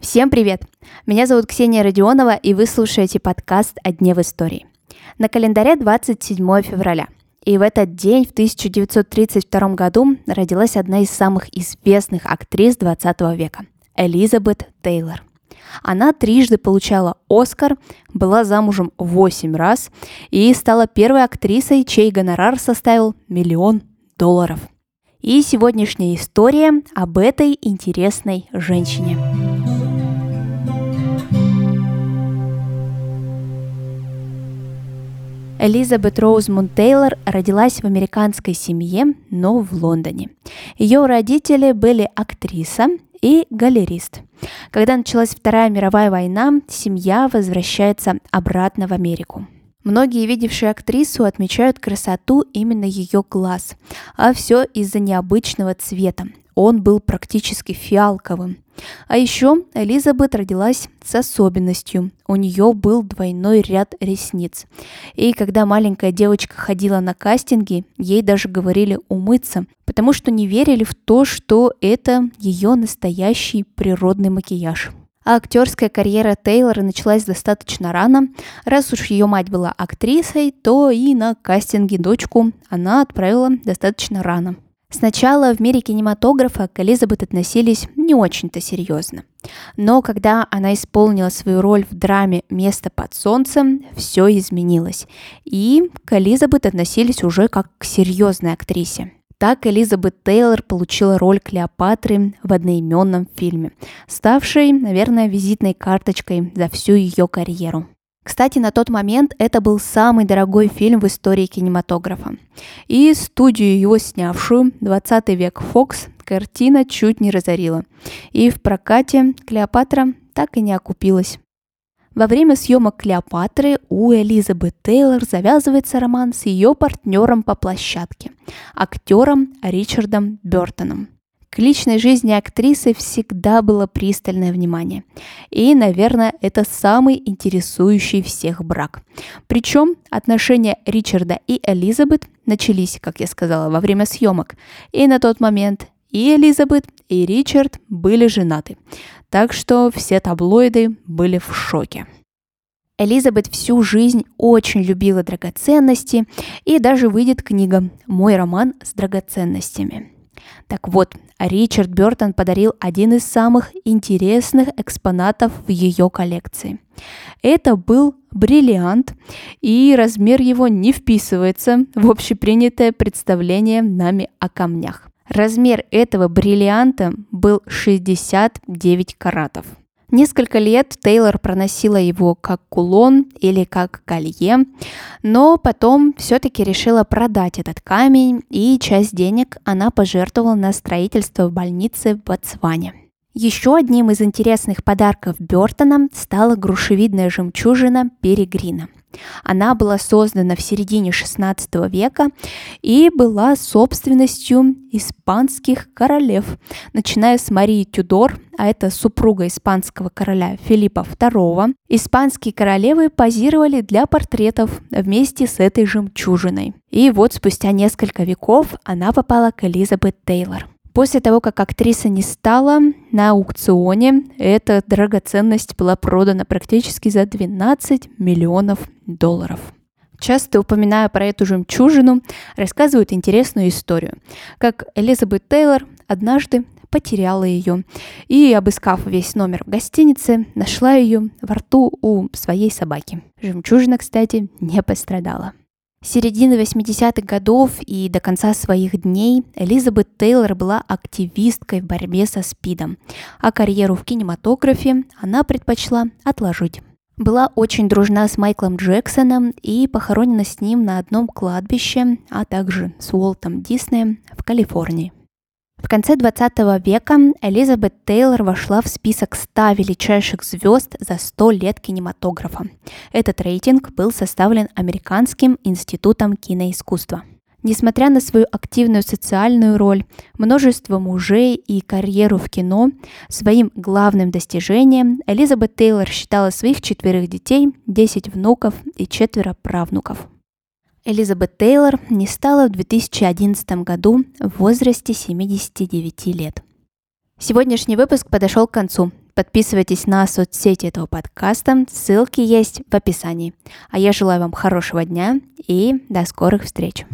Всем привет! Меня зовут Ксения Родионова, и вы слушаете подкаст «О дне в истории». На календаре 27 февраля. И в этот день, в 1932 году, родилась одна из самых известных актрис 20 века – Элизабет Тейлор. Она трижды получала Оскар, была замужем 8 раз и стала первой актрисой, чей гонорар составил миллион долларов. И сегодняшняя история об этой интересной женщине. Элизабет Роузмунд Тейлор родилась в американской семье, но в Лондоне. Ее родители были актриса и галерист. Когда началась Вторая мировая война, семья возвращается обратно в Америку. Многие, видевшие актрису, отмечают красоту именно ее глаз, а все из-за необычного цвета. Он был практически фиалковым. А еще Элизабет родилась с особенностью. У нее был двойной ряд ресниц. И когда маленькая девочка ходила на кастинги, ей даже говорили умыться, потому что не верили в то, что это ее настоящий природный макияж. А актерская карьера Тейлора началась достаточно рано. Раз уж ее мать была актрисой, то и на кастинге дочку она отправила достаточно рано. Сначала в мире кинематографа к Элизабет относились не очень-то серьезно. Но когда она исполнила свою роль в драме «Место под солнцем», все изменилось. И к Элизабет относились уже как к серьезной актрисе. Так Элизабет Тейлор получила роль Клеопатры в одноименном фильме, ставшей, наверное, визитной карточкой за всю ее карьеру. Кстати, на тот момент это был самый дорогой фильм в истории кинематографа. И студию его снявшую, 20 век Фокс, картина чуть не разорила. И в прокате Клеопатра так и не окупилась. Во время съемок Клеопатры у Элизабет Тейлор завязывается роман с ее партнером по площадке, актером Ричардом Бертоном. К личной жизни актрисы всегда было пристальное внимание. И, наверное, это самый интересующий всех брак. Причем отношения Ричарда и Элизабет начались, как я сказала, во время съемок. И на тот момент и Элизабет, и Ричард были женаты. Так что все таблоиды были в шоке. Элизабет всю жизнь очень любила драгоценности, и даже выйдет книга «Мой роман с драгоценностями». Так вот, Ричард Бертон подарил один из самых интересных экспонатов в ее коллекции. Это был бриллиант, и размер его не вписывается в общепринятое представление нами о камнях. Размер этого бриллианта был 69 каратов. Несколько лет Тейлор проносила его как кулон или как колье, но потом все-таки решила продать этот камень, и часть денег она пожертвовала на строительство больницы в Ботсване. Еще одним из интересных подарков Бертона стала грушевидная жемчужина Перегрина – она была создана в середине XVI века и была собственностью испанских королев, начиная с Марии Тюдор, а это супруга испанского короля Филиппа II. Испанские королевы позировали для портретов вместе с этой жемчужиной. И вот спустя несколько веков она попала к Элизабет Тейлор. После того, как актриса не стала, на аукционе эта драгоценность была продана практически за 12 миллионов долларов. Часто упоминая про эту жемчужину, рассказывают интересную историю, как Элизабет Тейлор однажды потеряла ее и, обыскав весь номер в гостинице, нашла ее во рту у своей собаки. Жемчужина, кстати, не пострадала. С середины 80-х годов и до конца своих дней Элизабет Тейлор была активисткой в борьбе со СПИДом, а карьеру в кинематографе она предпочла отложить. Была очень дружна с Майклом Джексоном и похоронена с ним на одном кладбище, а также с Уолтом Диснеем в Калифорнии. В конце 20 века Элизабет Тейлор вошла в список 100 величайших звезд за 100 лет кинематографа. Этот рейтинг был составлен Американским институтом киноискусства. Несмотря на свою активную социальную роль, множество мужей и карьеру в кино, своим главным достижением Элизабет Тейлор считала своих четверых детей, 10 внуков и четверо правнуков. Элизабет Тейлор не стала в 2011 году в возрасте 79 лет. Сегодняшний выпуск подошел к концу. Подписывайтесь на соцсети этого подкаста, ссылки есть в описании. А я желаю вам хорошего дня и до скорых встреч.